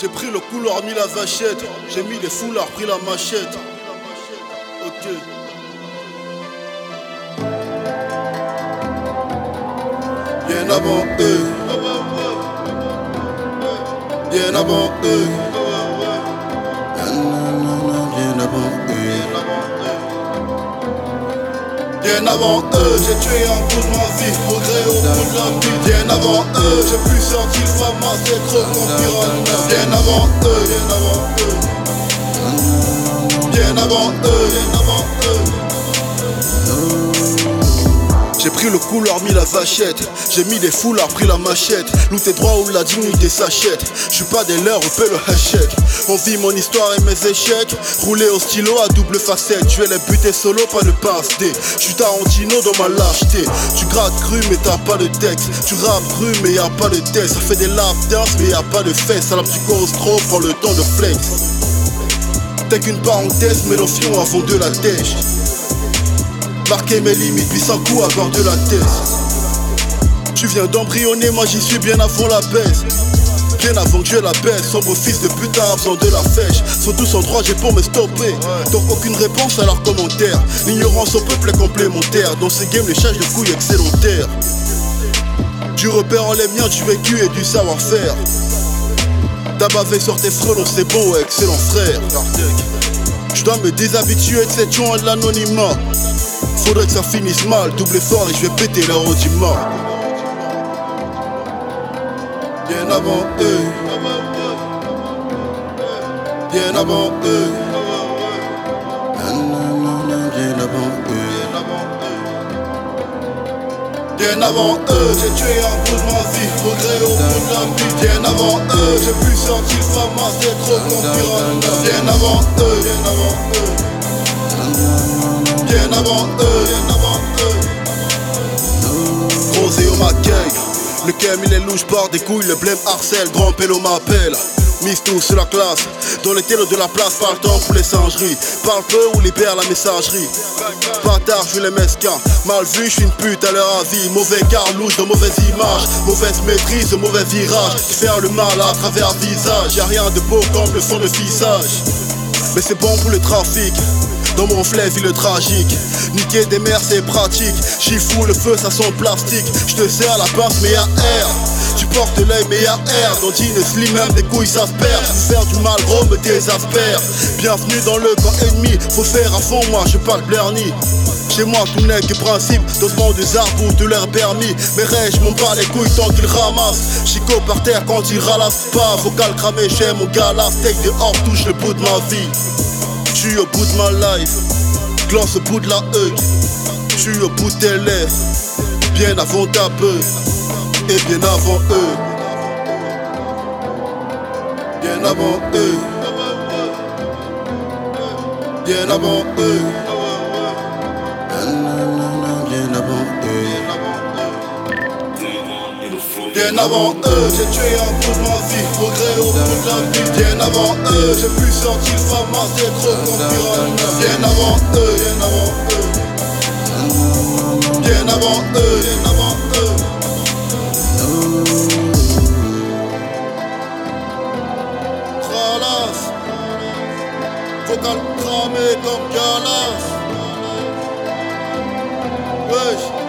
J'ai pris le couloir, mis la vachette. J'ai mis les foulards, pris la machette. Ok. Bien avant eux. Bien avant eux. Bien avant eux. Bien avant eux, j'ai tué un bout de ma vie, progrès au bout de la vie. Bien avant eux, j'ai pu sortir fama, c'est trop conspirant. Bien avant eux, bien avant eux. Bien avant eux, pris le couloir, mis la vachette. J'ai mis des foulards, pris la machette. Loup tes droits où la dignité s'achète. J'suis pas des leurs, on fait le hashtag. On vit mon histoire et mes échecs. Rouler au stylo à double facette. Je vais les buter solo, pas de passe D. J'suis Tarantino dans ma lâcheté. Tu grattes cru, mais t'as pas de texte. Tu rappes cru, mais y a pas de test. Ça fait des lap dance, mais y a pas de fesses. Alors tu causes trop, prends le temps de flex. T'es qu'une parenthèse, mais l'option avant de la tèche. Marquer mes limites, puis sans coup avoir de la tête. Tu viens d'embryonner, moi j'y suis bien avant la baisse. Bien avant que je la baisse, sombre fils de putain, besoin de la fèche. Sont tous en droit, j'ai pour me stopper. Donc aucune réponse à leurs commentaires. L'ignorance au peuple est complémentaire. Dans ces games, les charges de couilles excellentaires. Du repère en les miens, du vécu et du savoir-faire. T'as bavé sur tes frelons, c'est bon, excellent frère. Je dois me déshabituer de cette joie de l'anonymat. Faudrait que ça finisse mal, double fort et je vais péter leur audiment. Bien avant eux. Bien avant eux. Bien avant eux. Bien avant eux, j'ai tué un bout de ma vie, progrès au bout de la vie. Bien avant eux, j'ai pu sortir fama, c'est trop conspirant. Bien avant eux, bien avant eux. Bien avant eux, le cam il est louche par des couilles, le blême harcèle, grand pélo m'appelle. Mise tout sur la classe, dans les télos de la place, pas le pour les singeries. Parle peu ou libère la messagerie. Bâtard, je suis les mesquins. Mal vu, je suis une pute à leur avis. Mauvais car louche de mauvaises images. Mauvaise maîtrise de mauvais virages. Faire le mal à travers visage. Y'a rien de beau comme le fond de visage. Mais c'est bon pour le trafic. Dans mon fleuve, le tragique. Niquer des mers, c'est pratique. J'y fous le feu, ça sent plastique. J'te sers la pince, mais y'a air. Tu portes l'œil, mais y'a air. Dans une slim, même des couilles, ça se perd. Faire du mal, gros, me désespère. Bienvenue dans le camp ennemi. Faut faire à fond, moi, je parle blerni. Chez moi, tout n'est que principe. Dosement des arbres ou de l'air permis. Mais rêves, m'en bats les couilles tant qu'ils ramassent. Chico par terre quand il ralasse pas. Vocal cramé, j'aime mon gars. La steak dehors touche le bout de ma vie. Je suis au bout de ma life, glance au bout de la hug. Je suis au bout de tes lèvres, bien avant ta peur et bien avant eux. Bien avant eux. Bien avant eux. Bien avant eux. Bien avant eux, j'ai tué un bout de ma vie, progrès au bout de la vie. Bien avant eux, j'ai pu sortir fama, c'est trop conspirant. Bien avant eux, bien avant eux. Bien avant eux, bien avant eux. Tralas, vocal cramé comme Galas. Wesh.